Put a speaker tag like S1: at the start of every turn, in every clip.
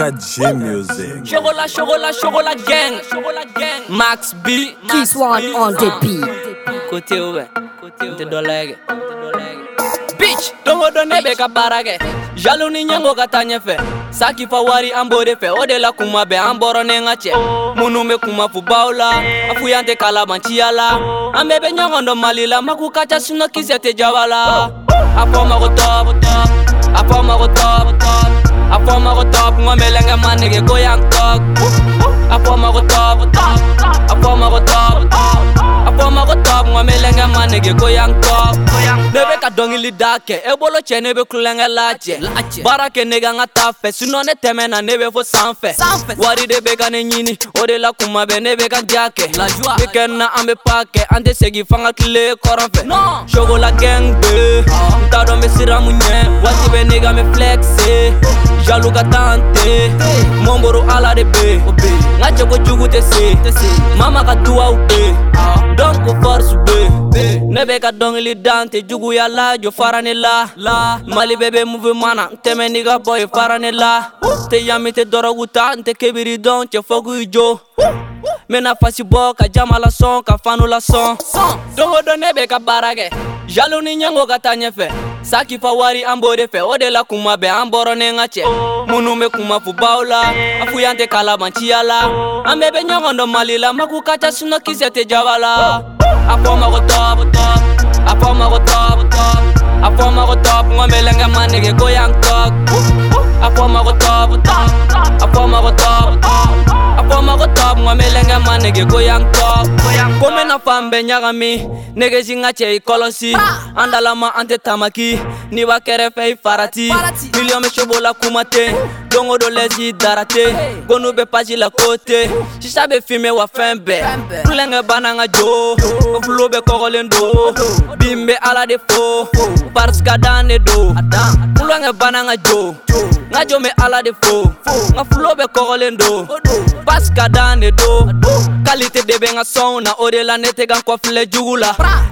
S1: 4G Music.
S2: Chocolat, chocolat, chocolat gang. gang. Max B.
S3: This one on the beat.
S2: Côté ouvert. Côté dolege. Bitch, dongo done be ka baara kɛ jalo ni ɲɛngo ka taa ɲɛfɛ saki fa wari an b'o de fɛ o de la kuma bɛ an bɔrɔ ni n ka cɛ minnu be kuma fo baw la a fu yan tɛ kalabanciya la an bɛɛ be ɲɔgɔn dɔ mali la maku ka ca sinɔ kisɛ tɛ jaba la a fɔ ma ko tɔp a fɔ ma ko tɔp a fɔ ma ko tɔp ŋɔ melɛngɛ ma nege ko yan tɔk a fɔ ma ko tɔp a fɔ ma ko tɔp a fɔ ma ko tɔp ŋɔ melɛngɛ ma nege ko yan tɔk ne be ka dɔngili da kɛ e bolo cɛ ne be kulonkɛ lajɛ baara kɛ ne ka n ka taa fɛ sinɔ ne tɛmɛna ne be fo sanfɛ wari de be ka ne ɲini o de la kuma bɛ ne be ka diya kɛ weekend na an be pa kɛ an tɛ segi fanga tile kɔrɔn fɛ chocola gang be. N t'a dɔn be sira mun ɲɛ waati bɛ ne ka me flexe. Jalu ka tan te mɔnboro ala de be. N ka cɛko jugu tɛ se. Mama ka duwaw be donc force be ne be ka dɔngili dan tɛ juguya la jɔ fara ne la mali bɛɛ be mouvement na n tɛmɛ ni ka bɔ ye fara ne la. Tɛ yami tɛ dɔrɔgu ta n tɛ kebiri dɔn cɛ fɔgu i jo n bena fasi bɔ ka jama lasɔn ka fanu lasɔn don o don ne be ka baara kɛ jalo ni ɲɛngo ka taa ɲɛfɛ saki fa wari an b'o de fɛ o de la kuma bɛ an bɔrɔ ni n ka cɛ minnu be kuma fo baw la a fu yan tɛ kalabanciya la an bɛɛ be ɲɔgɔn dɔ mali la maku ka ca sinɔ kisɛ tɛ jaba la a fɔ ma ko tɔp a fɔ ma ko tɔp a ko tɔp ŋɔ melɛngɛ ma nege ko yan tɔk a ma ko tɔp a ma ko tɔp a fɔ ma ko tɔp ŋɔ melɛngɛ ma nege ko yan tɔk ko n negesi n ka cɛ i kɔlɔsi an dalama an tɛ tamaki. N'i b'a kɛrɛfɛ i farati. Miliyɔn be sobo la kuma ten dongo do lɛsi darate. Ko n'u be pasi la kote. Sisa be filme wa fɛn bɛɛ kulonkɛ banna n ka jo. O fulo be kɔgɔlen do bin be ala de fo. Pariska dan de do. Kulonkɛ banna n ka jo. N ka jo be ala de fo. N ka fulo be kɔgɔlen do pasika dan de do kalite de be n ka sɔnw na o de la ne tɛ kan kɔfilɛ jugu la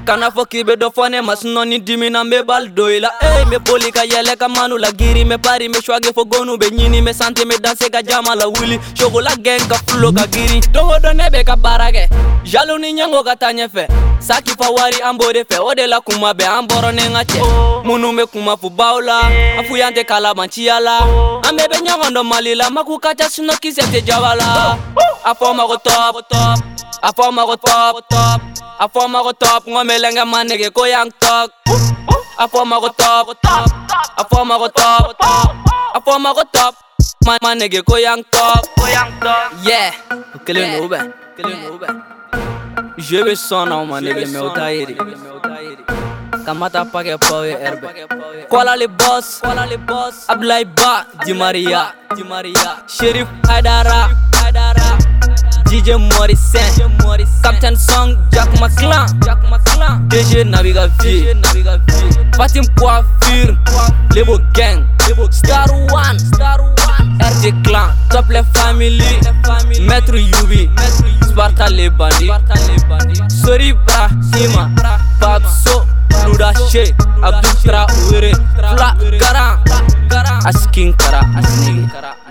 S2: kana fɔ k'i be dɔ fɔ ne ma sinɔ ni dimina n be bali do i la. E n be boli ka yɛlɛ ka manu la giri n be pari n be swage fo gonu be ɲini n be sante n be danse ka jama la wuli chocola gɛn ka fulo ka giri. Don o don ne be ka baara kɛ jalo ni ɲɛngo ka taa ɲɛfɛ saki fa wari an b'o de fɛ o de la kuma bɛ an bɔrɔ ni n ka cɛ minnu be kuma fo baw la a fu yan tɛ kalabanciya la an bɛɛ be ɲɔgɔn dɔ mali la maku ka ca sinɔ kisɛ tɛ jaba la a fɔ ma ko tɔp a fɔ ma ko tɔp a fɔ ma ko tɔp ŋɔ melɛngɛ ma nege ko yan tɔk a fɔ ma ko tɔp a fɔ ma ko tɔp a fɔ ma ko ma nege ko yan tɔk yeah. O kelen do u bɛ je be sɔn na o ma nege mɛ o t'a ye de kamata pakɛ paw ye ɛri bɛ kɔlali bɔs abdulayi ba dimaria sherif haidara DJ Morrison, Captain Song, Jack McClan, DG Naviga V, Fatim Coiffure, Lebo Gang, Star One, RD Clan, Tople Family, Maître Yubi, Sparta les bandits, Sori Brahima, Babso, Luda She, Abdul Traoré, Fla Garan, Askin Kara, Askin Kara.